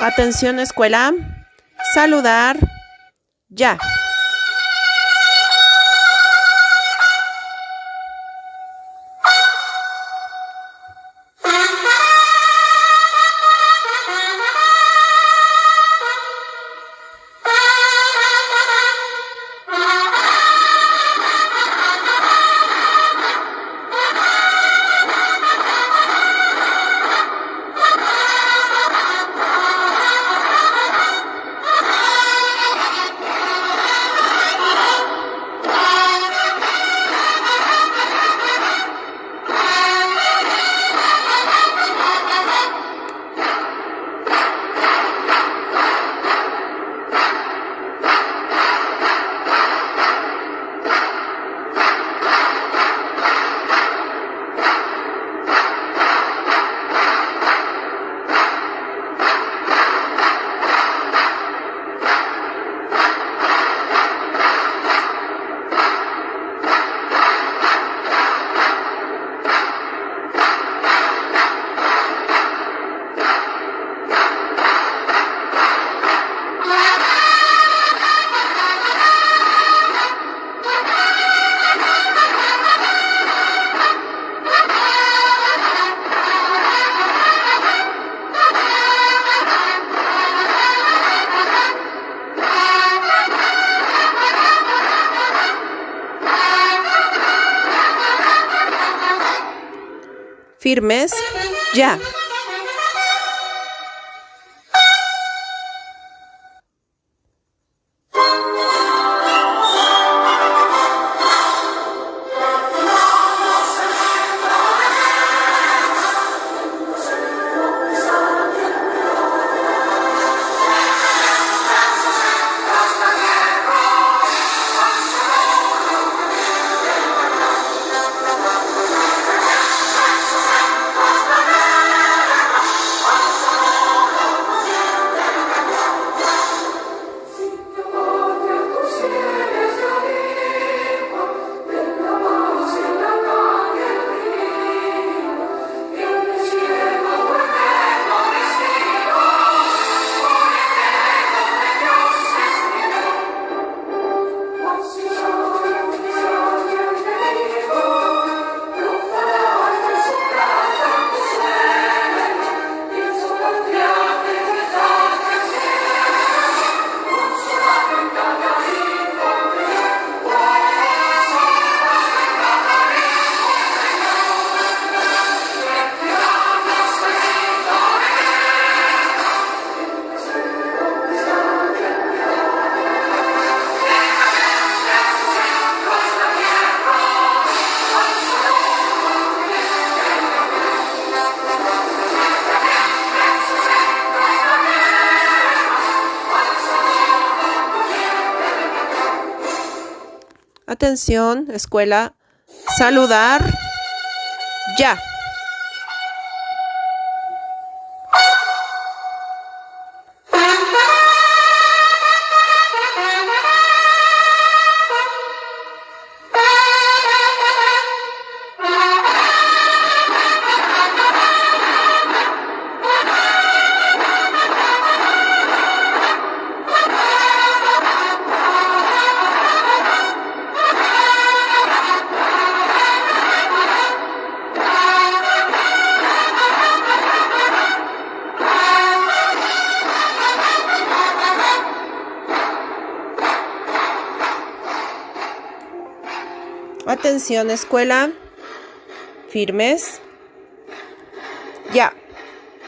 Atención escuela. Saludar. Ya. Firmes. Ya. Atención, escuela. Saludar. Ya. Atención escuela. Firmes. Ya.